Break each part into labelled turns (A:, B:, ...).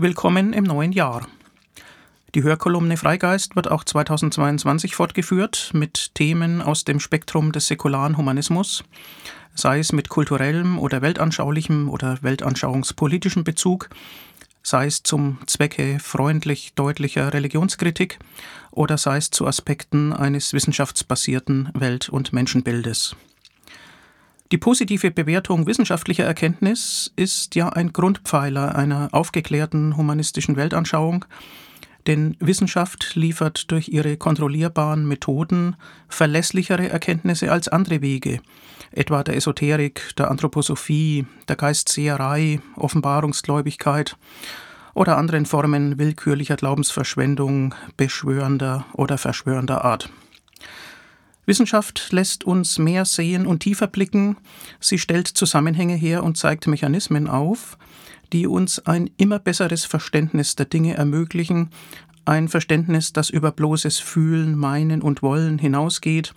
A: Willkommen im neuen Jahr. Die Hörkolumne Freigeist wird auch 2022 fortgeführt mit Themen aus dem Spektrum des säkularen Humanismus, sei es mit kulturellem oder weltanschaulichem oder weltanschauungspolitischem Bezug, sei es zum Zwecke freundlich deutlicher Religionskritik oder sei es zu Aspekten eines wissenschaftsbasierten Welt- und Menschenbildes. Die positive Bewertung wissenschaftlicher Erkenntnis ist ja ein Grundpfeiler einer aufgeklärten humanistischen Weltanschauung, denn Wissenschaft liefert durch ihre kontrollierbaren Methoden verlässlichere Erkenntnisse als andere Wege, etwa der Esoterik, der Anthroposophie, der Geistseherei, Offenbarungsgläubigkeit oder anderen Formen willkürlicher Glaubensverschwendung, beschwörender oder verschwörender Art. Wissenschaft lässt uns mehr sehen und tiefer blicken. Sie stellt Zusammenhänge her und zeigt Mechanismen auf, die uns ein immer besseres Verständnis der Dinge ermöglichen, ein Verständnis, das über bloßes Fühlen, Meinen und Wollen hinausgeht,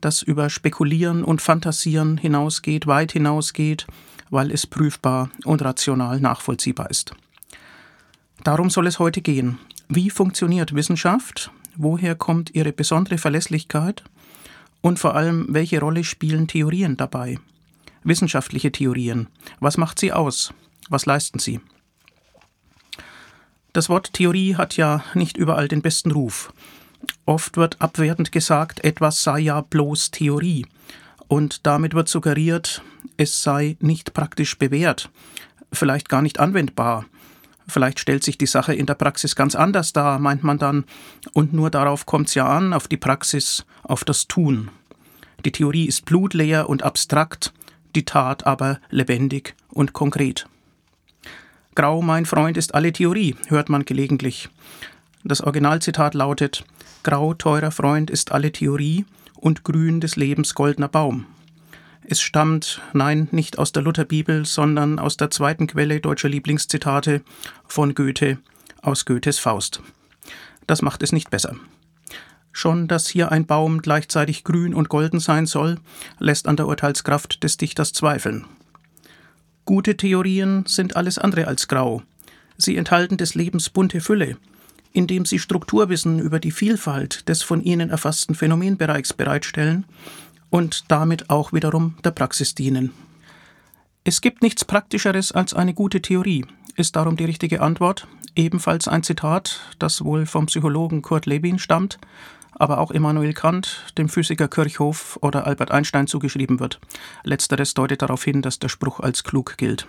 A: das über Spekulieren und Fantasieren hinausgeht, weit hinausgeht, weil es prüfbar und rational nachvollziehbar ist. Darum soll es heute gehen. Wie funktioniert Wissenschaft? Woher kommt ihre besondere Verlässlichkeit? Und vor allem, welche Rolle spielen Theorien dabei? Wissenschaftliche Theorien. Was macht sie aus? Was leisten sie? Das Wort Theorie hat ja nicht überall den besten Ruf. Oft wird abwertend gesagt, etwas sei ja bloß Theorie. Und damit wird suggeriert, es sei nicht praktisch bewährt, vielleicht gar nicht anwendbar. Vielleicht stellt sich die Sache in der Praxis ganz anders dar, meint man dann, und nur darauf kommt es ja an, auf die Praxis, auf das Tun. Die Theorie ist blutleer und abstrakt, die Tat aber lebendig und konkret. Grau, mein Freund, ist alle Theorie, hört man gelegentlich. Das Originalzitat lautet Grau, teurer Freund, ist alle Theorie und grün des Lebens goldener Baum. Es stammt, nein, nicht aus der Lutherbibel, sondern aus der zweiten Quelle deutscher Lieblingszitate von Goethe aus Goethes Faust. Das macht es nicht besser. Schon, dass hier ein Baum gleichzeitig grün und golden sein soll, lässt an der Urteilskraft des Dichters zweifeln. Gute Theorien sind alles andere als grau. Sie enthalten des Lebens bunte Fülle, indem sie Strukturwissen über die Vielfalt des von ihnen erfassten Phänomenbereichs bereitstellen und damit auch wiederum der Praxis dienen. Es gibt nichts Praktischeres als eine gute Theorie, ist darum die richtige Antwort. Ebenfalls ein Zitat, das wohl vom Psychologen Kurt Lewin stammt, aber auch Immanuel Kant, dem Physiker Kirchhoff oder Albert Einstein zugeschrieben wird. Letzteres deutet darauf hin, dass der Spruch als klug gilt.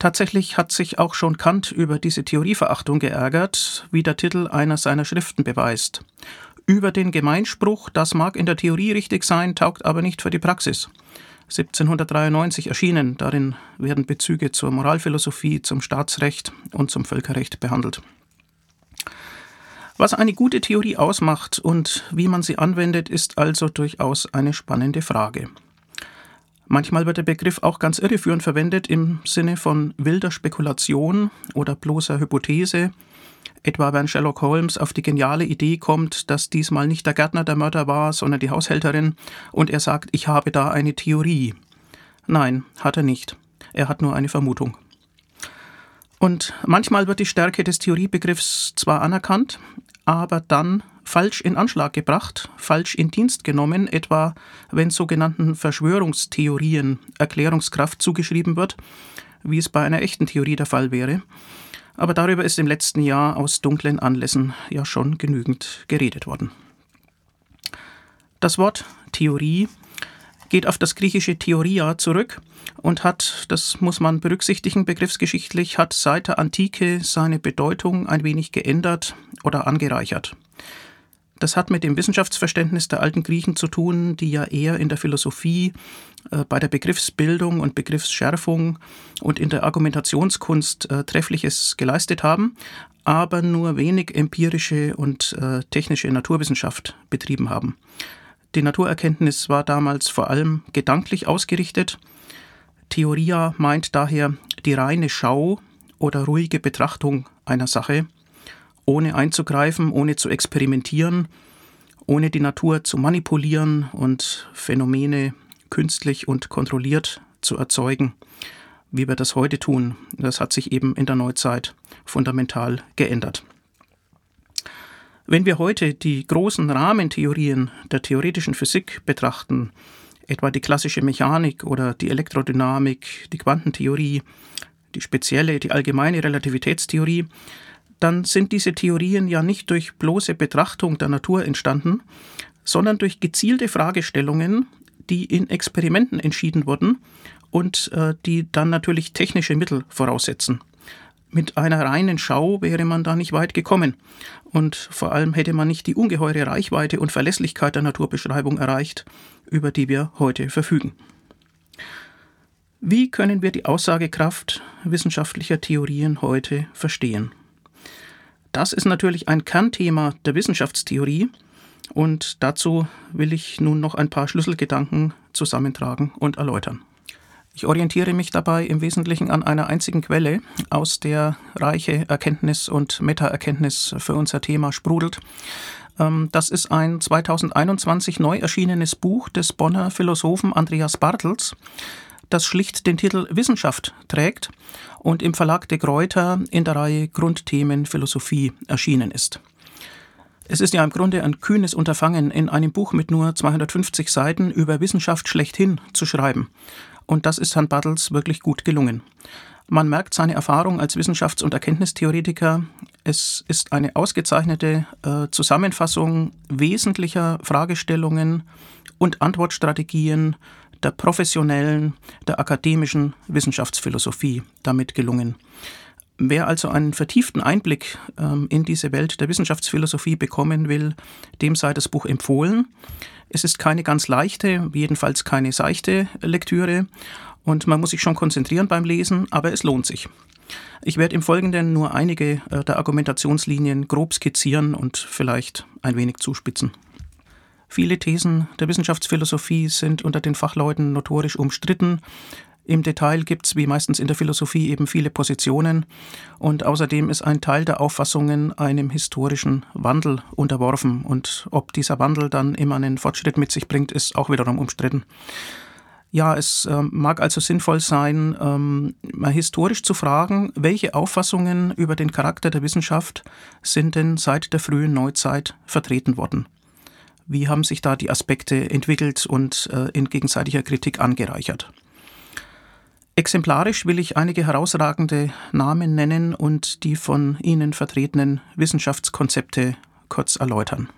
A: Tatsächlich hat sich auch schon Kant über diese Theorieverachtung geärgert, wie der Titel einer seiner Schriften beweist über den Gemeinspruch, das mag in der Theorie richtig sein, taugt aber nicht für die Praxis. 1793 erschienen, darin werden Bezüge zur Moralphilosophie, zum Staatsrecht und zum Völkerrecht behandelt. Was eine gute Theorie ausmacht und wie man sie anwendet, ist also durchaus eine spannende Frage. Manchmal wird der Begriff auch ganz irreführend verwendet im Sinne von wilder Spekulation oder bloßer Hypothese, etwa wenn Sherlock Holmes auf die geniale Idee kommt, dass diesmal nicht der Gärtner der Mörder war, sondern die Haushälterin, und er sagt, ich habe da eine Theorie. Nein, hat er nicht. Er hat nur eine Vermutung. Und manchmal wird die Stärke des Theoriebegriffs zwar anerkannt, aber dann falsch in Anschlag gebracht, falsch in Dienst genommen, etwa wenn sogenannten Verschwörungstheorien Erklärungskraft zugeschrieben wird, wie es bei einer echten Theorie der Fall wäre aber darüber ist im letzten Jahr aus dunklen Anlässen ja schon genügend geredet worden. Das Wort Theorie geht auf das griechische Theoria zurück und hat, das muss man berücksichtigen begriffsgeschichtlich, hat seit der Antike seine Bedeutung ein wenig geändert oder angereichert. Das hat mit dem Wissenschaftsverständnis der alten Griechen zu tun, die ja eher in der Philosophie, äh, bei der Begriffsbildung und Begriffsschärfung und in der Argumentationskunst äh, Treffliches geleistet haben, aber nur wenig empirische und äh, technische Naturwissenschaft betrieben haben. Die Naturerkenntnis war damals vor allem gedanklich ausgerichtet. Theoria meint daher die reine Schau oder ruhige Betrachtung einer Sache ohne einzugreifen, ohne zu experimentieren, ohne die Natur zu manipulieren und Phänomene künstlich und kontrolliert zu erzeugen, wie wir das heute tun. Das hat sich eben in der Neuzeit fundamental geändert. Wenn wir heute die großen Rahmentheorien der theoretischen Physik betrachten, etwa die klassische Mechanik oder die Elektrodynamik, die Quantentheorie, die spezielle, die allgemeine Relativitätstheorie, dann sind diese Theorien ja nicht durch bloße Betrachtung der Natur entstanden, sondern durch gezielte Fragestellungen, die in Experimenten entschieden wurden und äh, die dann natürlich technische Mittel voraussetzen. Mit einer reinen Schau wäre man da nicht weit gekommen. Und vor allem hätte man nicht die ungeheure Reichweite und Verlässlichkeit der Naturbeschreibung erreicht, über die wir heute verfügen. Wie können wir die Aussagekraft wissenschaftlicher Theorien heute verstehen? Das ist natürlich ein Kernthema der Wissenschaftstheorie und dazu will ich nun noch ein paar Schlüsselgedanken zusammentragen und erläutern. Ich orientiere mich dabei im Wesentlichen an einer einzigen Quelle, aus der reiche Erkenntnis und Metaerkenntnis für unser Thema sprudelt. Ähm, das ist ein 2021 neu erschienenes Buch des Bonner Philosophen Andreas Bartels, das schlicht den Titel Wissenschaft trägt und im Verlag de Gruyter in der Reihe Grundthemen Philosophie erschienen ist. Es ist ja im Grunde ein kühnes Unterfangen, in einem Buch mit nur 250 Seiten über Wissenschaft schlechthin zu schreiben. Und das ist Herrn Bartels wirklich gut gelungen. Man merkt seine Erfahrung als Wissenschafts- und Erkenntnistheoretiker. Es ist eine ausgezeichnete äh, Zusammenfassung wesentlicher Fragestellungen und Antwortstrategien der professionellen, der akademischen Wissenschaftsphilosophie damit gelungen. Wer also einen vertieften Einblick ähm, in diese Welt der Wissenschaftsphilosophie bekommen will, dem sei das Buch empfohlen. Es ist keine ganz leichte, jedenfalls keine seichte Lektüre und man muss sich schon konzentrieren beim Lesen, aber es lohnt sich. Ich werde im Folgenden nur einige äh, der Argumentationslinien grob skizzieren und vielleicht ein wenig zuspitzen. Viele Thesen der Wissenschaftsphilosophie sind unter den Fachleuten notorisch umstritten. Im Detail gibt es, wie meistens in der Philosophie, eben viele Positionen und außerdem ist ein Teil der Auffassungen einem historischen Wandel unterworfen und ob dieser Wandel dann immer einen Fortschritt mit sich bringt, ist auch wiederum umstritten. Ja, es äh, mag also sinnvoll sein, ähm, mal historisch zu fragen, welche Auffassungen über den Charakter der Wissenschaft sind denn seit der frühen Neuzeit vertreten worden. Wie haben sich da die Aspekte entwickelt und äh, in gegenseitiger Kritik angereichert? Exemplarisch will ich einige herausragende Namen nennen und die von Ihnen vertretenen Wissenschaftskonzepte kurz erläutern.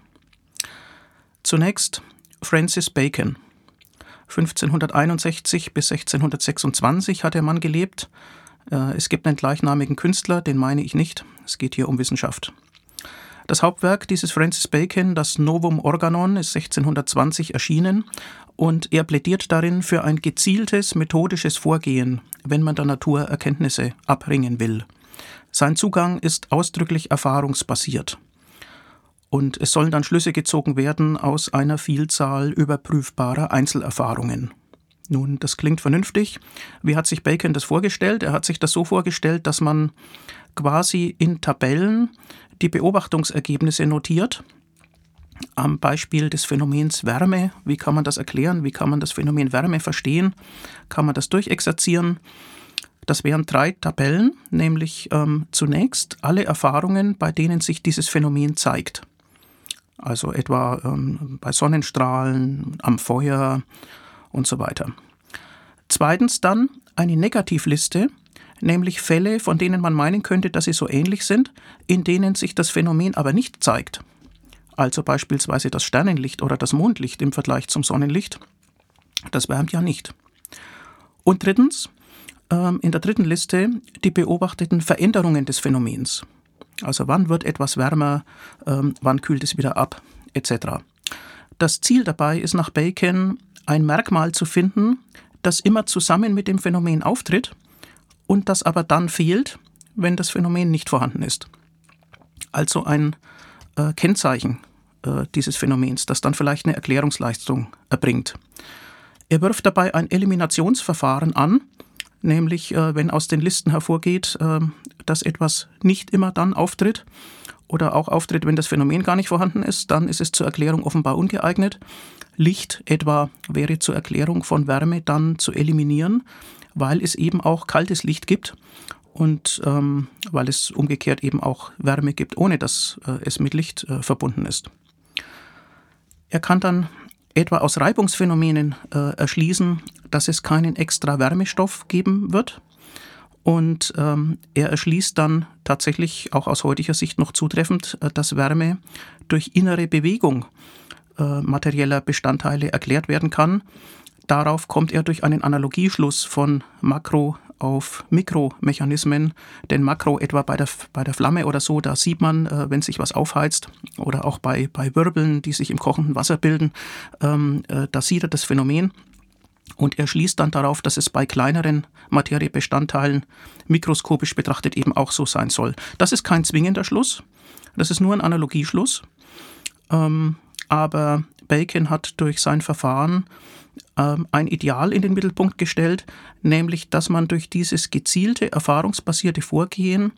A: Zunächst Francis Bacon. 1561 bis 1626 hat der Mann gelebt. Äh, es gibt einen gleichnamigen Künstler, den meine ich nicht. Es geht hier um Wissenschaft. Das Hauptwerk dieses Francis Bacon, das Novum Organon, ist 1620 erschienen und er plädiert darin für ein gezieltes methodisches Vorgehen, wenn man der Natur Erkenntnisse abringen will. Sein Zugang ist ausdrücklich erfahrungsbasiert. Und es sollen dann Schlüsse gezogen werden aus einer Vielzahl überprüfbarer Einzelerfahrungen. Nun, das klingt vernünftig. Wie hat sich Bacon das vorgestellt? Er hat sich das so vorgestellt, dass man quasi in Tabellen die Beobachtungsergebnisse notiert. Am Beispiel des Phänomens Wärme, wie kann man das erklären? Wie kann man das Phänomen Wärme verstehen? Kann man das durchexerzieren? Das wären drei Tabellen, nämlich ähm, zunächst alle Erfahrungen, bei denen sich dieses Phänomen zeigt. Also etwa ähm, bei Sonnenstrahlen, am Feuer und so weiter. Zweitens dann eine Negativliste nämlich Fälle, von denen man meinen könnte, dass sie so ähnlich sind, in denen sich das Phänomen aber nicht zeigt. Also beispielsweise das Sternenlicht oder das Mondlicht im Vergleich zum Sonnenlicht. Das wärmt ja nicht. Und drittens, ähm, in der dritten Liste die beobachteten Veränderungen des Phänomens. Also wann wird etwas wärmer, ähm, wann kühlt es wieder ab, etc. Das Ziel dabei ist nach Bacon ein Merkmal zu finden, das immer zusammen mit dem Phänomen auftritt und das aber dann fehlt, wenn das Phänomen nicht vorhanden ist. Also ein äh, Kennzeichen äh, dieses Phänomens, das dann vielleicht eine Erklärungsleistung erbringt. Er wirft dabei ein Eliminationsverfahren an, nämlich äh, wenn aus den Listen hervorgeht, äh, dass etwas nicht immer dann auftritt oder auch auftritt, wenn das Phänomen gar nicht vorhanden ist, dann ist es zur Erklärung offenbar ungeeignet. Licht etwa wäre zur Erklärung von Wärme dann zu eliminieren, weil es eben auch kaltes Licht gibt und ähm, weil es umgekehrt eben auch Wärme gibt, ohne dass äh, es mit Licht äh, verbunden ist. Er kann dann etwa aus Reibungsphänomenen äh, erschließen, dass es keinen extra Wärmestoff geben wird. Und ähm, er erschließt dann tatsächlich auch aus heutiger Sicht noch zutreffend, äh, dass Wärme durch innere Bewegung äh, materieller Bestandteile erklärt werden kann. Darauf kommt er durch einen Analogieschluss von Makro- auf Mikromechanismen, denn Makro etwa bei der, bei der Flamme oder so, da sieht man, äh, wenn sich was aufheizt oder auch bei, bei Wirbeln, die sich im kochenden Wasser bilden, ähm, äh, da sieht er das Phänomen. Und er schließt dann darauf, dass es bei kleineren Materiebestandteilen mikroskopisch betrachtet eben auch so sein soll. Das ist kein zwingender Schluss, das ist nur ein Analogieschluss. Ähm, aber Bacon hat durch sein Verfahren ähm, ein Ideal in den Mittelpunkt gestellt, nämlich dass man durch dieses gezielte, erfahrungsbasierte Vorgehen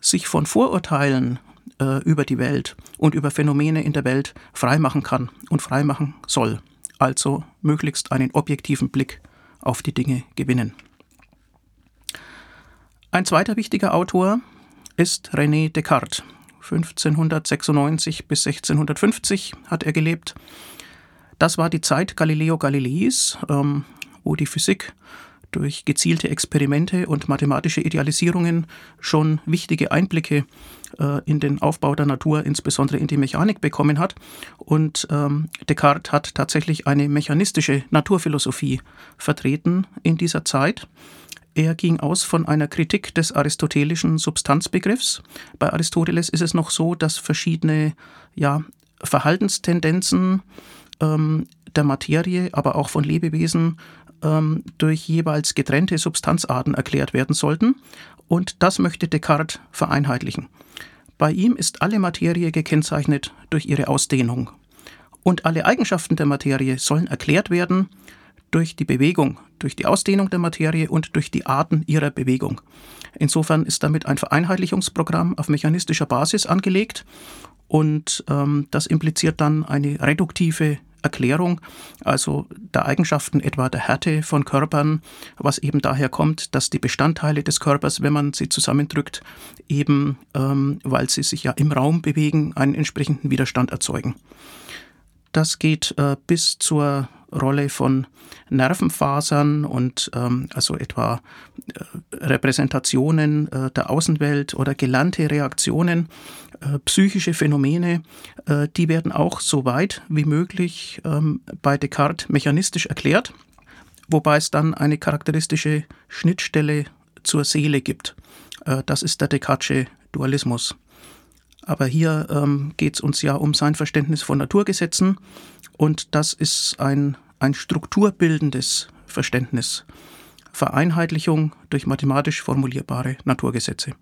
A: sich von Vorurteilen äh, über die Welt und über Phänomene in der Welt freimachen kann und freimachen soll. Also möglichst einen objektiven Blick auf die Dinge gewinnen. Ein zweiter wichtiger Autor ist René Descartes. 1596 bis 1650 hat er gelebt. Das war die Zeit Galileo Galileis, ähm, wo die Physik durch gezielte Experimente und mathematische Idealisierungen schon wichtige Einblicke äh, in den Aufbau der Natur, insbesondere in die Mechanik, bekommen hat. Und ähm, Descartes hat tatsächlich eine mechanistische Naturphilosophie vertreten in dieser Zeit. Er ging aus von einer Kritik des aristotelischen Substanzbegriffs. Bei Aristoteles ist es noch so, dass verschiedene ja, Verhaltenstendenzen ähm, der Materie, aber auch von Lebewesen ähm, durch jeweils getrennte Substanzarten erklärt werden sollten. Und das möchte Descartes vereinheitlichen. Bei ihm ist alle Materie gekennzeichnet durch ihre Ausdehnung. Und alle Eigenschaften der Materie sollen erklärt werden durch die Bewegung, durch die Ausdehnung der Materie und durch die Arten ihrer Bewegung. Insofern ist damit ein Vereinheitlichungsprogramm auf mechanistischer Basis angelegt und ähm, das impliziert dann eine reduktive Erklärung, also der Eigenschaften etwa der Härte von Körpern, was eben daher kommt, dass die Bestandteile des Körpers, wenn man sie zusammendrückt, eben, ähm, weil sie sich ja im Raum bewegen, einen entsprechenden Widerstand erzeugen. Das geht äh, bis zur Rolle von Nervenfasern und ähm, also etwa äh, Repräsentationen äh, der Außenwelt oder gelernte Reaktionen, äh, psychische Phänomene, äh, die werden auch so weit wie möglich ähm, bei Descartes mechanistisch erklärt, wobei es dann eine charakteristische Schnittstelle zur Seele gibt. Äh, das ist der Descartesche Dualismus. Aber hier ähm, geht es uns ja um sein Verständnis von Naturgesetzen und das ist ein, ein strukturbildendes Verständnis. Vereinheitlichung durch mathematisch formulierbare Naturgesetze.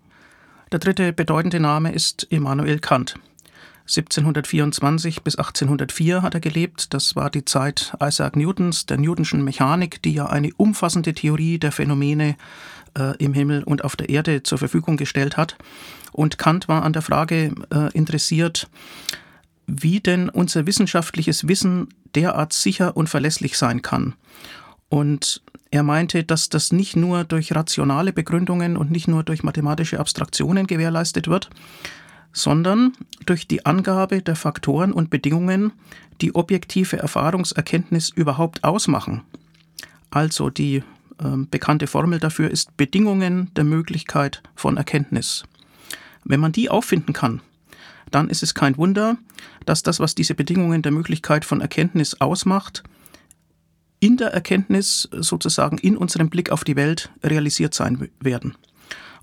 A: Der dritte bedeutende Name ist Immanuel Kant. 1724 bis 1804 hat er gelebt. Das war die Zeit Isaac Newtons, der Newtonschen Mechanik, die ja eine umfassende Theorie der Phänomene äh, im Himmel und auf der Erde zur Verfügung gestellt hat. Und Kant war an der Frage äh, interessiert, wie denn unser wissenschaftliches Wissen derart sicher und verlässlich sein kann. Und er meinte, dass das nicht nur durch rationale Begründungen und nicht nur durch mathematische Abstraktionen gewährleistet wird, sondern durch die Angabe der Faktoren und Bedingungen, die objektive Erfahrungserkenntnis überhaupt ausmachen. Also die äh, bekannte Formel dafür ist Bedingungen der Möglichkeit von Erkenntnis. Wenn man die auffinden kann, dann ist es kein Wunder, dass das, was diese Bedingungen der Möglichkeit von Erkenntnis ausmacht, in der Erkenntnis sozusagen in unserem Blick auf die Welt realisiert sein werden.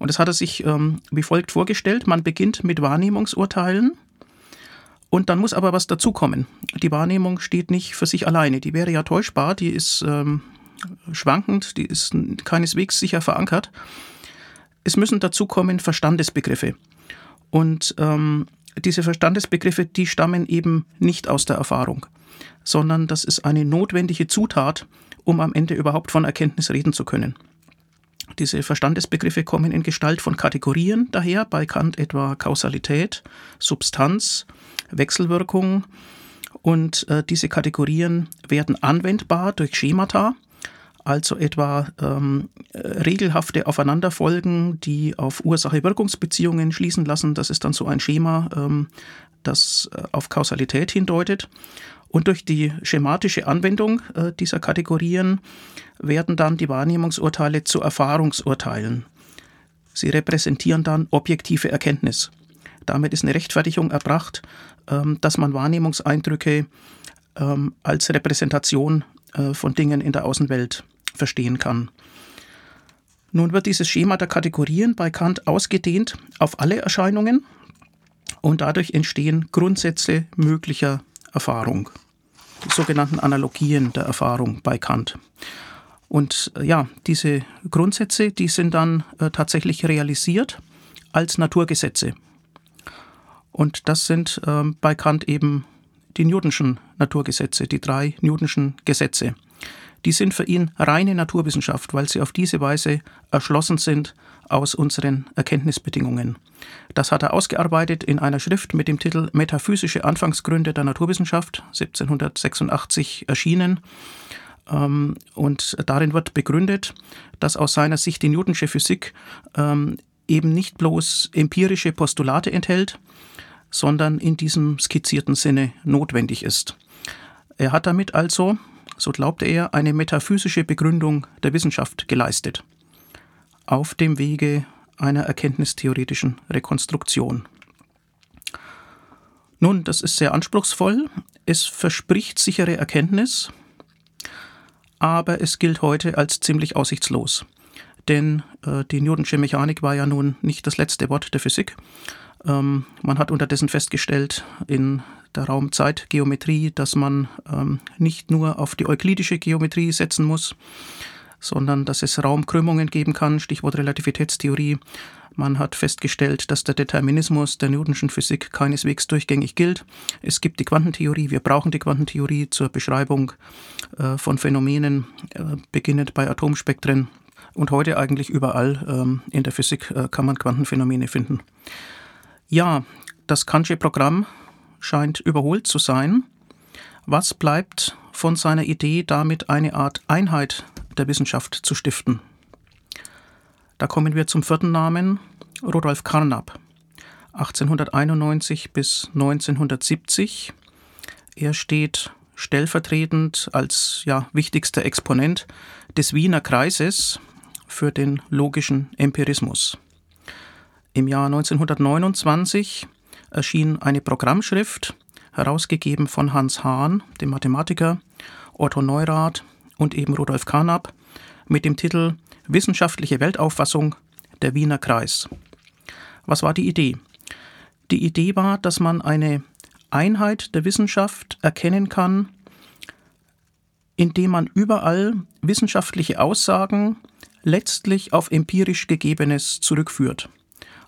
A: Und das hat er sich ähm, wie folgt vorgestellt. Man beginnt mit Wahrnehmungsurteilen und dann muss aber was dazukommen. Die Wahrnehmung steht nicht für sich alleine. Die wäre ja täuschbar, die ist ähm, schwankend, die ist keineswegs sicher verankert. Es müssen dazukommen Verstandesbegriffe. Und ähm, diese Verstandesbegriffe, die stammen eben nicht aus der Erfahrung, sondern das ist eine notwendige Zutat, um am Ende überhaupt von Erkenntnis reden zu können. Diese Verstandesbegriffe kommen in Gestalt von Kategorien daher, bei Kant etwa Kausalität, Substanz, Wechselwirkung. Und äh, diese Kategorien werden anwendbar durch Schemata, also etwa ähm, regelhafte Aufeinanderfolgen, die auf Ursache-Wirkungsbeziehungen schließen lassen. Das ist dann so ein Schema, ähm, das äh, auf Kausalität hindeutet. Und durch die schematische Anwendung äh, dieser Kategorien werden dann die Wahrnehmungsurteile zu Erfahrungsurteilen. Sie repräsentieren dann objektive Erkenntnis. Damit ist eine Rechtfertigung erbracht, ähm, dass man Wahrnehmungseindrücke ähm, als Repräsentation äh, von Dingen in der Außenwelt verstehen kann. Nun wird dieses Schema der Kategorien bei Kant ausgedehnt auf alle Erscheinungen und dadurch entstehen Grundsätze möglicher Erfahrung, sogenannten Analogien der Erfahrung bei Kant. Und äh, ja, diese Grundsätze, die sind dann äh, tatsächlich realisiert als Naturgesetze. Und das sind äh, bei Kant eben die Newtonschen Naturgesetze, die drei Newtonschen Gesetze. Die sind für ihn reine Naturwissenschaft, weil sie auf diese Weise erschlossen sind aus unseren Erkenntnisbedingungen. Das hat er ausgearbeitet in einer Schrift mit dem Titel Metaphysische Anfangsgründe der Naturwissenschaft, 1786 erschienen. Ähm, und darin wird begründet, dass aus seiner Sicht die Newtonsche Physik ähm, eben nicht bloß empirische Postulate enthält, sondern in diesem skizzierten Sinne notwendig ist. Er hat damit also, so glaubte er, eine metaphysische Begründung der Wissenschaft geleistet, auf dem Wege einer erkenntnistheoretischen Rekonstruktion. Nun, das ist sehr anspruchsvoll, es verspricht sichere Erkenntnis, aber es gilt heute als ziemlich aussichtslos. Denn äh, die Newtonsche Mechanik war ja nun nicht das letzte Wort der Physik, ähm, man hat unterdessen festgestellt in der Raumzeitgeometrie, dass man ähm, nicht nur auf die euklidische Geometrie setzen muss, sondern dass es Raumkrümmungen geben kann, Stichwort Relativitätstheorie. Man hat festgestellt, dass der Determinismus der Newtonschen Physik keineswegs durchgängig gilt. Es gibt die Quantentheorie, wir brauchen die Quantentheorie zur Beschreibung äh, von Phänomenen, äh, beginnend bei Atomspektren und heute eigentlich überall ähm, in der Physik äh, kann man Quantenphänomene finden. Ja, das Kantsche Programm scheint überholt zu sein. Was bleibt von seiner Idee, damit eine Art Einheit der Wissenschaft zu stiften? Da kommen wir zum vierten Namen, Rudolf Carnap, 1891 bis 1970. Er steht stellvertretend als ja, wichtigster Exponent des Wiener Kreises für den logischen Empirismus. Im Jahr 1929 erschien eine Programmschrift, herausgegeben von Hans Hahn, dem Mathematiker, Otto Neurath und eben Rudolf Carnap, mit dem Titel Wissenschaftliche Weltauffassung der Wiener Kreis. Was war die Idee? Die Idee war, dass man eine Einheit der Wissenschaft erkennen kann, indem man überall wissenschaftliche Aussagen letztlich auf empirisch Gegebenes zurückführt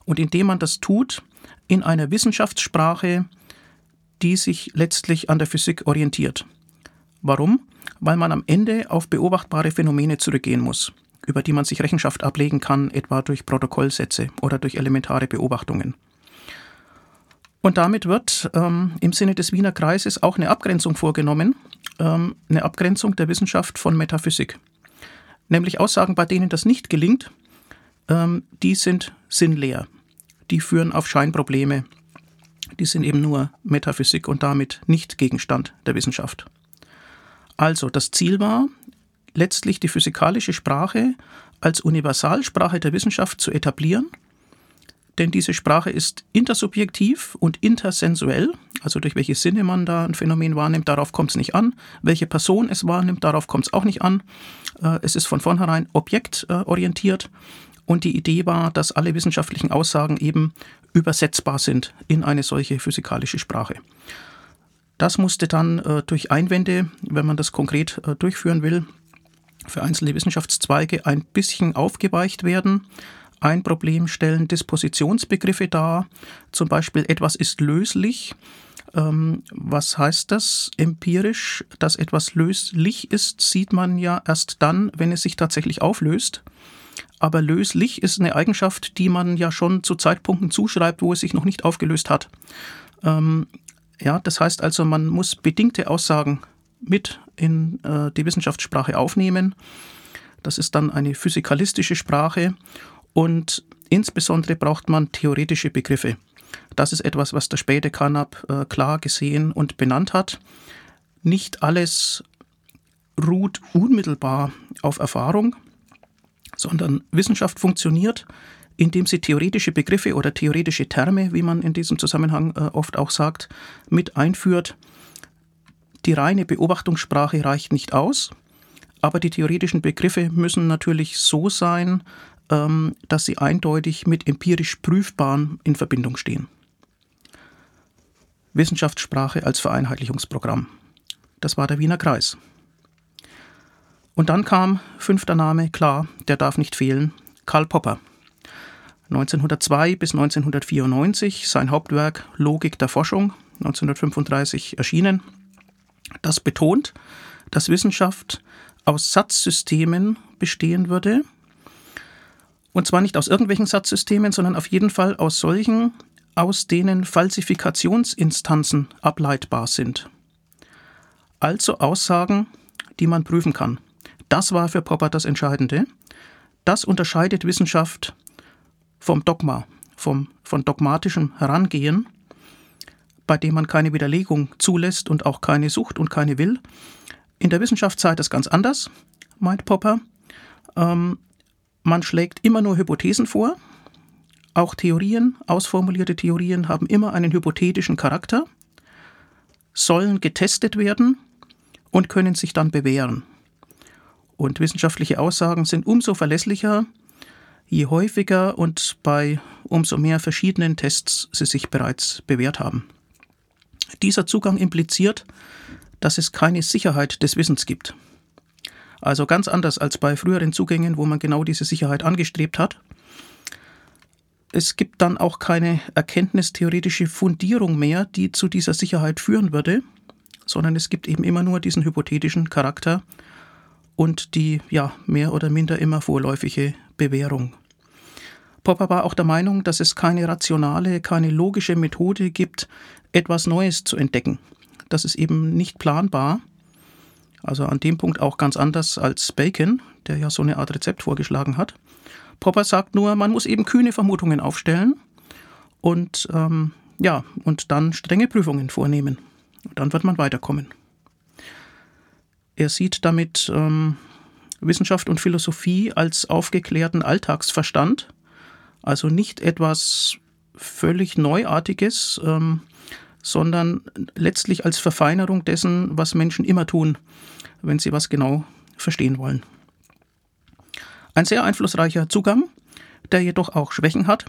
A: und indem man das tut in einer Wissenschaftssprache, die sich letztlich an der Physik orientiert. Warum? Weil man am Ende auf beobachtbare Phänomene zurückgehen muss, über die man sich Rechenschaft ablegen kann, etwa durch Protokollsätze oder durch elementare Beobachtungen. Und damit wird ähm, im Sinne des Wiener Kreises auch eine Abgrenzung vorgenommen, ähm, eine Abgrenzung der Wissenschaft von Metaphysik. Nämlich Aussagen, bei denen das nicht gelingt, ähm, die sind sinnleer die führen auf Scheinprobleme. Die sind eben nur Metaphysik und damit nicht Gegenstand der Wissenschaft. Also das Ziel war, letztlich die physikalische Sprache als Universalsprache der Wissenschaft zu etablieren, denn diese Sprache ist intersubjektiv und intersensuell, also durch welche Sinne man da ein Phänomen wahrnimmt, darauf kommt es nicht an. Welche Person es wahrnimmt, darauf kommt es auch nicht an. Äh, es ist von vornherein objektorientiert und die Idee war, dass alle wissenschaftlichen Aussagen eben übersetzbar sind in eine solche physikalische Sprache. Das musste dann äh, durch Einwände, wenn man das konkret äh, durchführen will, für einzelne Wissenschaftszweige ein bisschen aufgeweicht werden. Ein Problem stellen Dispositionsbegriffe dar, zum Beispiel etwas ist löslich. Ähm, was heißt das empirisch? Dass etwas löslich ist, sieht man ja erst dann, wenn es sich tatsächlich auflöst aber löslich ist eine Eigenschaft, die man ja schon zu Zeitpunkten zuschreibt, wo es sich noch nicht aufgelöst hat. Ähm, ja, das heißt also, man muss bedingte Aussagen mit in äh, die Wissenschaftssprache aufnehmen. Das ist dann eine physikalistische Sprache und insbesondere braucht man theoretische Begriffe. Das ist etwas, was der späte Carnap äh, klar gesehen und benannt hat. Nicht alles ruht unmittelbar auf Erfahrung, sondern Wissenschaft funktioniert, indem sie theoretische Begriffe oder theoretische Terme, wie man in diesem Zusammenhang äh, oft auch sagt, mit einführt. Die reine Beobachtungssprache reicht nicht aus, aber die theoretischen Begriffe müssen natürlich so sein, ähm, dass sie eindeutig mit empirisch Prüfbaren in Verbindung stehen. Wissenschaftssprache als Vereinheitlichungsprogramm. Das war der Wiener Kreis. Und dann kam, fünfter Name, klar, der darf nicht fehlen, Karl Popper. 1902 bis 1994 sein Hauptwerk Logik der Forschung, 1935 erschienen. Das betont, dass Wissenschaft aus Satzsystemen bestehen würde. Und zwar nicht aus irgendwelchen Satzsystemen, sondern auf jeden Fall aus solchen, aus denen Falsifikationsinstanzen ableitbar sind. Also Aussagen, die man prüfen kann. Das war für Popper das Entscheidende. Das unterscheidet Wissenschaft vom Dogma, vom, von dogmatischem Herangehen, bei dem man keine Widerlegung zulässt und auch keine sucht und keine will. In der Wissenschaft sei das ganz anders, meint Popper. Ähm, man schlägt immer nur Hypothesen vor. Auch Theorien, ausformulierte Theorien haben immer einen hypothetischen Charakter, sollen getestet werden und können sich dann bewähren. Und wissenschaftliche Aussagen sind umso verlässlicher, je häufiger und bei umso mehr verschiedenen Tests sie sich bereits bewährt haben. Dieser Zugang impliziert, dass es keine Sicherheit des Wissens gibt. Also ganz anders als bei früheren Zugängen, wo man genau diese Sicherheit angestrebt hat. Es gibt dann auch keine erkenntnistheoretische Fundierung mehr, die zu dieser Sicherheit führen würde, sondern es gibt eben immer nur diesen hypothetischen Charakter und die ja mehr oder minder immer vorläufige Bewährung. Popper war auch der Meinung, dass es keine rationale, keine logische Methode gibt, etwas Neues zu entdecken. Das ist eben nicht planbar. Also an dem Punkt auch ganz anders als Bacon, der ja so eine Art Rezept vorgeschlagen hat. Popper sagt nur, man muss eben kühne Vermutungen aufstellen und ähm, ja, und dann strenge Prüfungen vornehmen. Dann wird man weiterkommen. Er sieht damit ähm, Wissenschaft und Philosophie als aufgeklärten Alltagsverstand, also nicht etwas völlig Neuartiges, ähm, sondern letztlich als Verfeinerung dessen, was Menschen immer tun, wenn sie was genau verstehen wollen. Ein sehr einflussreicher Zugang, der jedoch auch Schwächen hat.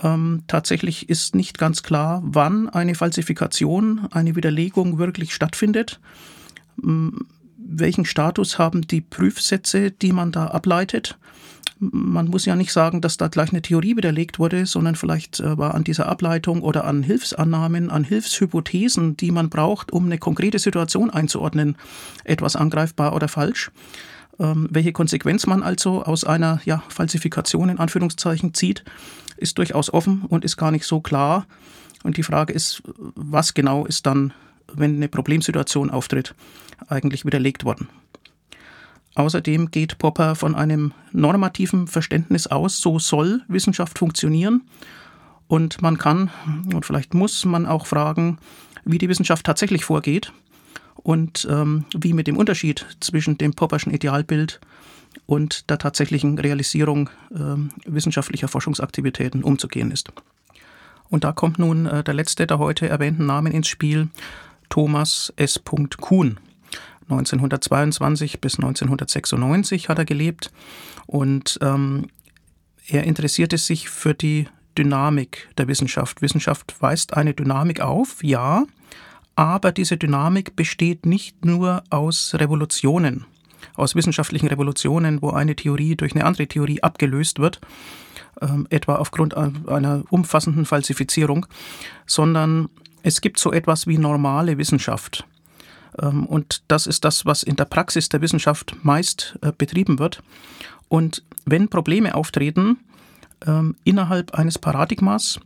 A: Ähm, tatsächlich ist nicht ganz klar, wann eine Falsifikation, eine Widerlegung wirklich stattfindet welchen Status haben die Prüfsätze, die man da ableitet? Man muss ja nicht sagen, dass da gleich eine Theorie widerlegt wurde, sondern vielleicht äh, war an dieser Ableitung oder an Hilfsannahmen, an Hilfshypothesen, die man braucht, um eine konkrete Situation einzuordnen, etwas angreifbar oder falsch. Ähm, welche Konsequenz man also aus einer ja, Falsifikation in Anführungszeichen zieht, ist durchaus offen und ist gar nicht so klar. Und die Frage ist, was genau ist dann wenn eine Problemsituation auftritt, eigentlich widerlegt worden. Außerdem geht Popper von einem normativen Verständnis aus, so soll Wissenschaft funktionieren. Und man kann und vielleicht muss man auch fragen, wie die Wissenschaft tatsächlich vorgeht und ähm, wie mit dem Unterschied zwischen dem Popperschen Idealbild und der tatsächlichen Realisierung äh, wissenschaftlicher Forschungsaktivitäten umzugehen ist. Und da kommt nun äh, der letzte der heute erwähnten Namen ins Spiel, Thomas S. Kuhn. 1922 bis 1996 hat er gelebt und ähm, er interessierte sich für die Dynamik der Wissenschaft. Wissenschaft weist eine Dynamik auf, ja, aber diese Dynamik besteht nicht nur aus Revolutionen, aus wissenschaftlichen Revolutionen, wo eine Theorie durch eine andere Theorie abgelöst wird, ähm, etwa aufgrund einer umfassenden Falsifizierung, sondern es gibt so etwas wie normale Wissenschaft. Ähm, und das ist das, was in der Praxis der Wissenschaft meist äh, betrieben wird. Und wenn Probleme auftreten ähm, innerhalb eines Paradigmas,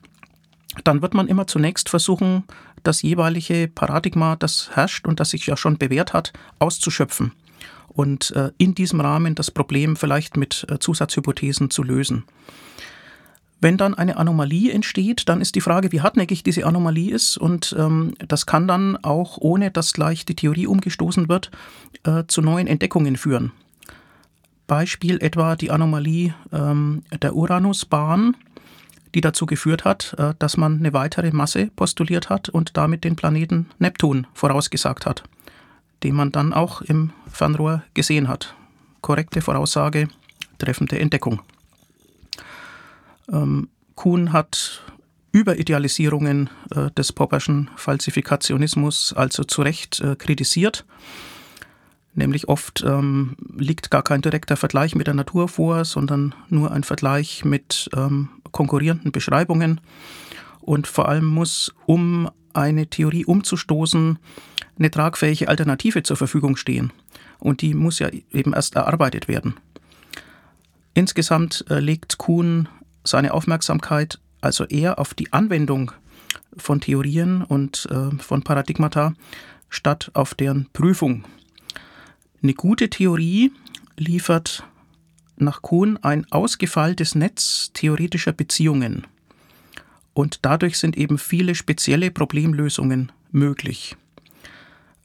A: dann wird man immer zunächst versuchen, das jeweilige Paradigma, das herrscht und das sich ja schon bewährt hat, auszuschöpfen und äh, in diesem Rahmen das Problem vielleicht mit äh, Zusatzhypothesen zu lösen. Wenn dann eine Anomalie entsteht, dann ist die Frage, wie hartnäckig diese Anomalie ist. Und ähm, das kann dann auch, ohne dass gleich die Theorie umgestoßen wird, äh, zu neuen Entdeckungen führen. Beispiel etwa die Anomalie ähm, der Uranusbahn, die dazu geführt hat, äh, dass man eine weitere Masse postuliert hat und damit den Planeten Neptun vorausgesagt hat, den man dann auch im Fernrohr gesehen hat. Korrekte Voraussage, treffende Entdeckung. Ähm, Kuhn hat Überidealisierungen äh, des Popperschen Falsifikationismus also zu Recht äh, kritisiert. Nämlich oft ähm, liegt gar kein direkter Vergleich mit der Natur vor, sondern nur ein Vergleich mit ähm, konkurrierenden Beschreibungen. Und vor allem muss, um eine Theorie umzustoßen, eine tragfähige Alternative zur Verfügung stehen. Und die muss ja eben erst erarbeitet werden. Insgesamt äh, legt Kuhn seine Aufmerksamkeit also eher auf die Anwendung von Theorien und äh, von Paradigmata statt auf deren Prüfung. Eine gute Theorie liefert nach Kuhn ein ausgefeiltes Netz theoretischer Beziehungen. Und dadurch sind eben viele spezielle Problemlösungen möglich.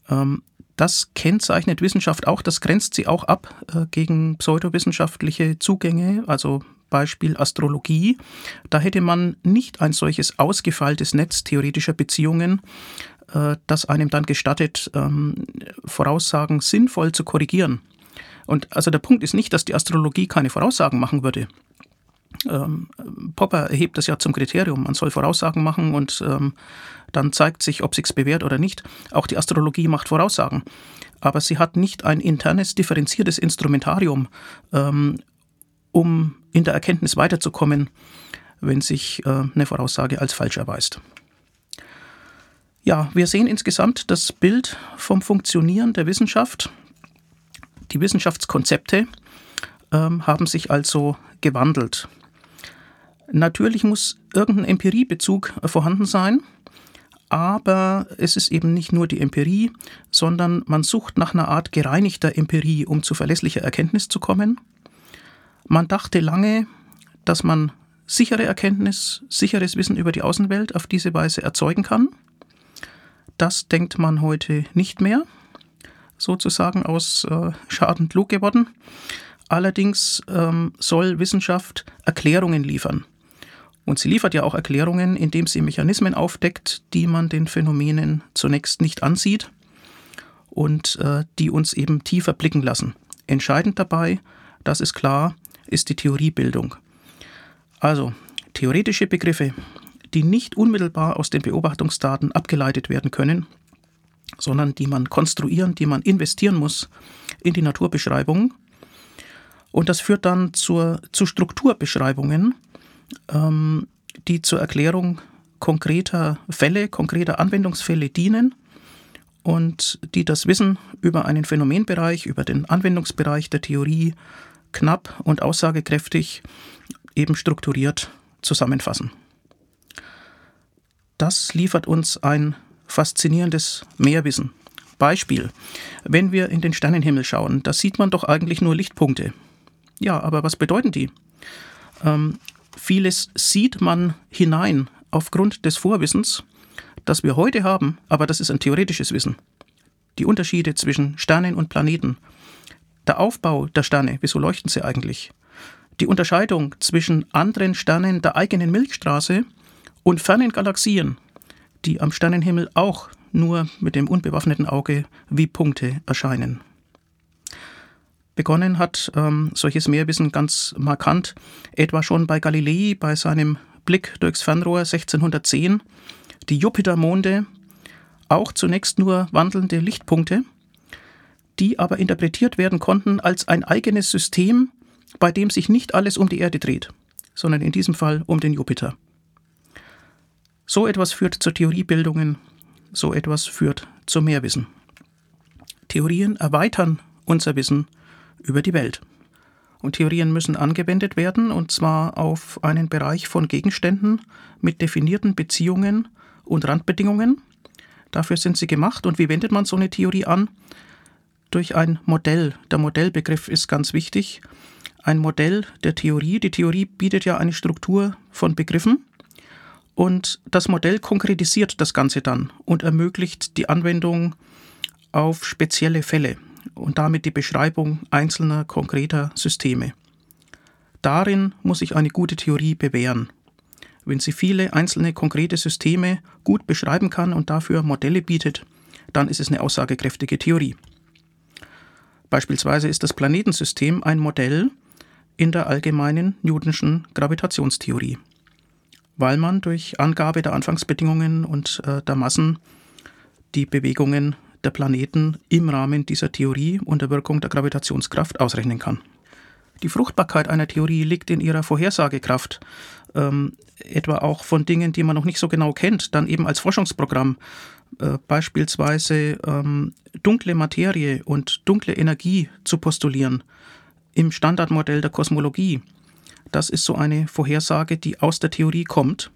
A: Ähm, das kennzeichnet Wissenschaft auch, das grenzt sie auch ab äh, gegen pseudowissenschaftliche Zugänge, also Beispiel Astrologie, da hätte man nicht ein solches ausgefeiltes Netz theoretischer Beziehungen, äh, das einem dann gestattet, ähm, Voraussagen sinnvoll zu korrigieren. Und also der Punkt ist nicht, dass die Astrologie keine Voraussagen machen würde. Ähm, Popper erhebt das ja zum Kriterium. Man soll Voraussagen machen und ähm, dann zeigt sich, ob sich's bewährt oder nicht. Auch die Astrologie macht Voraussagen. Aber sie hat nicht ein internes, differenziertes Instrumentarium, ähm, um in der Erkenntnis weiterzukommen, wenn sich äh, eine Voraussage als falsch erweist. Ja, wir sehen insgesamt das Bild vom Funktionieren der Wissenschaft. Die Wissenschaftskonzepte ähm, haben sich also gewandelt. Natürlich muss irgendein Empiriebezug vorhanden sein, aber es ist eben nicht nur die Empirie, sondern man sucht nach einer Art gereinigter Empirie, um zu verlässlicher Erkenntnis zu kommen. Man dachte lange, dass man sichere Erkenntnis, sicheres Wissen über die Außenwelt auf diese Weise erzeugen kann. Das denkt man heute nicht mehr, sozusagen aus äh, Schaden klug geworden. Allerdings ähm, soll Wissenschaft Erklärungen liefern. Und sie liefert ja auch Erklärungen, indem sie Mechanismen aufdeckt, die man den Phänomenen zunächst nicht ansieht und äh, die uns eben tiefer blicken lassen. Entscheidend dabei, das ist klar, ist die Theoriebildung. Also theoretische Begriffe, die nicht unmittelbar aus den Beobachtungsdaten abgeleitet werden können, sondern die man konstruieren, die man investieren muss in die Naturbeschreibung. Und das führt dann zur, zu Strukturbeschreibungen, ähm, die zur Erklärung konkreter Fälle, konkreter Anwendungsfälle dienen und die das Wissen über einen Phänomenbereich, über den Anwendungsbereich der Theorie knapp und aussagekräftig eben strukturiert zusammenfassen. Das liefert uns ein faszinierendes Mehrwissen. Beispiel, wenn wir in den Sternenhimmel schauen, da sieht man doch eigentlich nur Lichtpunkte. Ja, aber was bedeuten die? Ähm, vieles sieht man hinein aufgrund des Vorwissens, das wir heute haben, aber das ist ein theoretisches Wissen. Die Unterschiede zwischen Sternen und Planeten, der Aufbau der Sterne, wieso leuchten sie eigentlich? Die Unterscheidung zwischen anderen Sternen der eigenen Milchstraße und fernen Galaxien, die am Sternenhimmel auch nur mit dem unbewaffneten Auge wie Punkte erscheinen. Begonnen hat ähm, solches Mehrwissen ganz markant, etwa schon bei Galilei bei seinem Blick durchs Fernrohr 1610, die Jupitermonde, auch zunächst nur wandelnde Lichtpunkte, die aber interpretiert werden konnten als ein eigenes System, bei dem sich nicht alles um die Erde dreht, sondern in diesem Fall um den Jupiter. So etwas führt zu Theoriebildungen, so etwas führt zu Mehrwissen. Theorien erweitern unser Wissen über die Welt. Und Theorien müssen angewendet werden, und zwar auf einen Bereich von Gegenständen mit definierten Beziehungen und Randbedingungen. Dafür sind sie gemacht. Und wie wendet man so eine Theorie an? Durch ein Modell. Der Modellbegriff ist ganz wichtig. Ein Modell der Theorie. Die Theorie bietet ja eine Struktur von Begriffen und das Modell konkretisiert das Ganze dann und ermöglicht die Anwendung auf spezielle Fälle und damit die Beschreibung einzelner konkreter Systeme. Darin muss sich eine gute Theorie bewähren. Wenn sie viele einzelne konkrete Systeme gut beschreiben kann und dafür Modelle bietet, dann ist es eine aussagekräftige Theorie. Beispielsweise ist das Planetensystem ein Modell in der allgemeinen Newtonschen Gravitationstheorie weil man durch Angabe der Anfangsbedingungen und äh, der Massen die Bewegungen der Planeten im Rahmen dieser Theorie unter Wirkung der Gravitationskraft ausrechnen kann. Die Fruchtbarkeit einer Theorie liegt in ihrer Vorhersagekraft, ähm, etwa auch von Dingen, die man noch nicht so genau kennt, dann eben als Forschungsprogramm, äh, beispielsweise ähm, dunkle Materie und dunkle Energie zu postulieren im Standardmodell der Kosmologie das ist so eine Vorhersage, die aus der Theorie kommt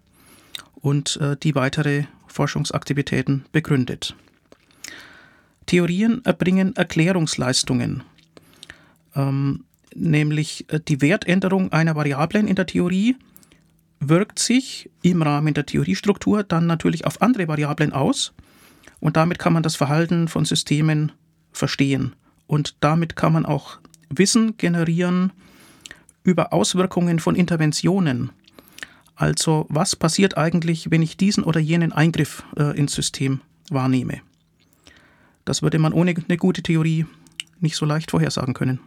A: und äh, die weitere Forschungsaktivitäten begründet. Theorien erbringen Erklärungsleistungen, ähm, nämlich äh, die Wertänderung einer Variablen in der Theorie wirkt sich im Rahmen der Theoriestruktur dann natürlich auf andere Variablen aus und damit kann man das Verhalten von Systemen verstehen und damit kann man auch Wissen generieren, über Auswirkungen von Interventionen. Also was passiert eigentlich, wenn ich diesen oder jenen Eingriff äh, ins System wahrnehme? Das würde man ohne eine gute Theorie nicht so leicht vorhersagen können.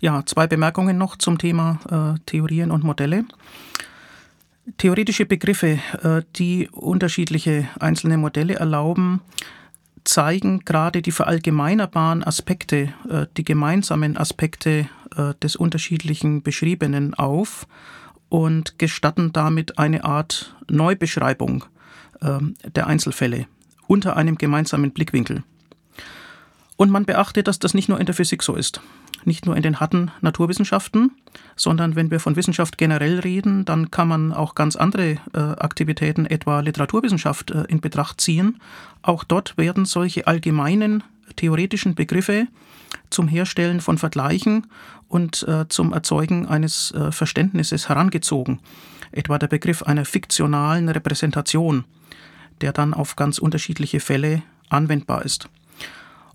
A: Ja, zwei Bemerkungen noch zum Thema äh, Theorien und Modelle. Theoretische Begriffe, äh, die unterschiedliche einzelne Modelle erlauben, zeigen gerade die verallgemeinerbaren Aspekte, äh, die gemeinsamen Aspekte äh, des unterschiedlichen Beschriebenen auf und gestatten damit eine Art Neubeschreibung ähm, der Einzelfälle unter einem gemeinsamen Blickwinkel. Und man beachtet, dass das nicht nur in der Physik so ist, nicht nur in den harten Naturwissenschaften, sondern wenn wir von Wissenschaft generell reden, dann kann man auch ganz andere äh, Aktivitäten, etwa Literaturwissenschaft, äh, in Betracht ziehen. Auch dort werden solche allgemeinen theoretischen Begriffe zum Herstellen von Vergleichen und äh, zum Erzeugen eines äh, Verständnisses herangezogen. Etwa der Begriff einer fiktionalen Repräsentation, der dann auf ganz unterschiedliche Fälle anwendbar ist.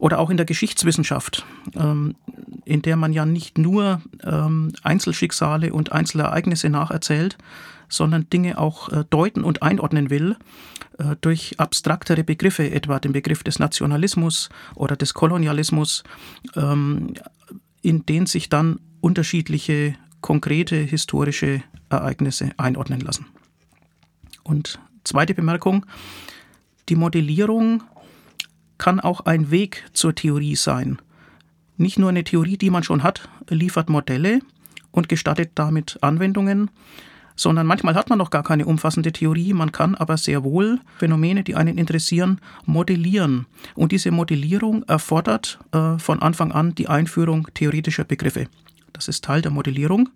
A: Oder auch in der Geschichtswissenschaft, ähm, in der man ja nicht nur ähm, Einzelschicksale und Einzelereignisse nacherzählt, sondern Dinge auch äh, deuten und einordnen will äh, durch abstraktere Begriffe, etwa den Begriff des Nationalismus oder des Kolonialismus, ähm, in den sich dann unterschiedliche konkrete historische Ereignisse einordnen lassen. Und zweite Bemerkung, die Modellierung kann auch ein Weg zur Theorie sein. Nicht nur eine Theorie, die man schon hat, liefert Modelle und gestattet damit Anwendungen, sondern manchmal hat man noch gar keine umfassende Theorie, man kann aber sehr wohl Phänomene, die einen interessieren, modellieren. Und diese Modellierung erfordert äh, von Anfang an die Einführung theoretischer Begriffe. Das ist Teil der Modellierung.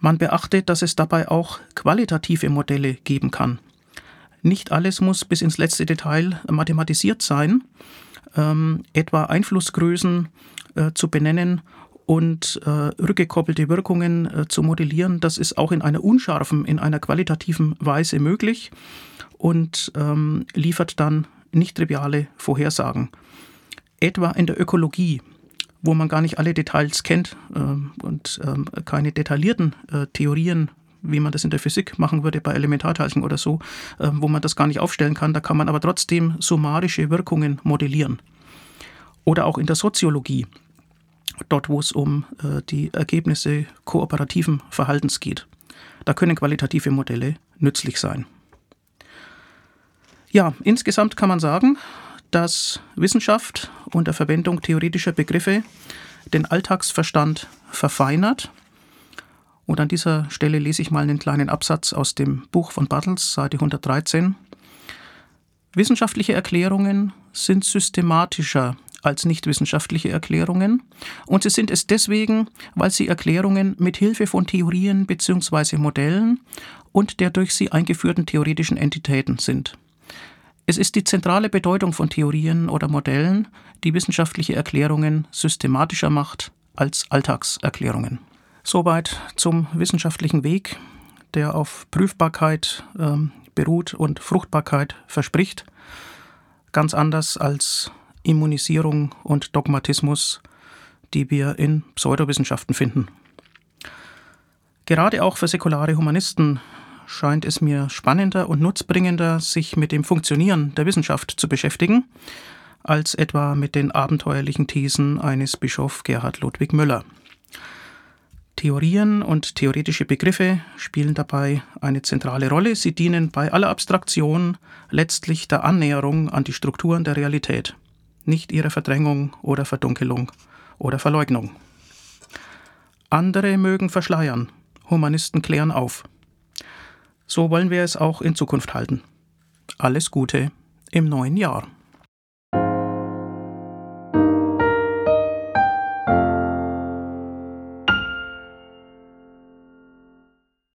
A: Man beachtet, dass es dabei auch qualitative Modelle geben kann. Nicht alles muss bis ins letzte Detail mathematisiert sein. Ähm, etwa Einflussgrößen äh, zu benennen und äh, rückgekoppelte Wirkungen äh, zu modellieren, das ist auch in einer unscharfen, in einer qualitativen Weise möglich und ähm, liefert dann nicht triviale Vorhersagen. Etwa in der Ökologie, wo man gar nicht alle Details kennt äh, und ähm, keine detaillierten äh, Theorien wie man das in der Physik machen würde bei Elementarteilchen oder so, äh, wo man das gar nicht aufstellen kann. Da kann man aber trotzdem summarische Wirkungen modellieren. Oder auch in der Soziologie, dort wo es um äh, die Ergebnisse kooperativen Verhaltens geht. Da können qualitative Modelle nützlich sein. Ja, insgesamt kann man sagen, dass Wissenschaft unter Verwendung theoretischer Begriffe den Alltagsverstand verfeinert. Und an dieser Stelle lese ich mal einen kleinen Absatz aus dem Buch von Bartels, Seite 113. Wissenschaftliche Erklärungen sind systematischer als nichtwissenschaftliche Erklärungen und sie sind es deswegen, weil sie Erklärungen mit Hilfe von Theorien bzw. Modellen und der durch sie eingeführten theoretischen Entitäten sind. Es ist die zentrale Bedeutung von Theorien oder Modellen, die wissenschaftliche Erklärungen systematischer macht als Alltagserklärungen. Soweit zum wissenschaftlichen Weg, der auf Prüfbarkeit ähm, beruht und Fruchtbarkeit verspricht. Ganz anders als Immunisierung und Dogmatismus, die wir in Pseudowissenschaften finden. Gerade auch für säkulare Humanisten scheint es mir spannender und nutzbringender, sich mit dem Funktionieren der Wissenschaft zu beschäftigen, als etwa mit den abenteuerlichen Thesen eines Bischof Gerhard Ludwig Müller. Theorien und theoretische Begriffe spielen dabei eine zentrale Rolle. Sie dienen bei aller Abstraktion letztlich der Annäherung an die Strukturen der Realität, nicht ihrer Verdrängung oder Verdunkelung oder Verleugnung. Andere mögen verschleiern, Humanisten klären auf. So wollen wir es auch in Zukunft halten. Alles Gute im neuen Jahr.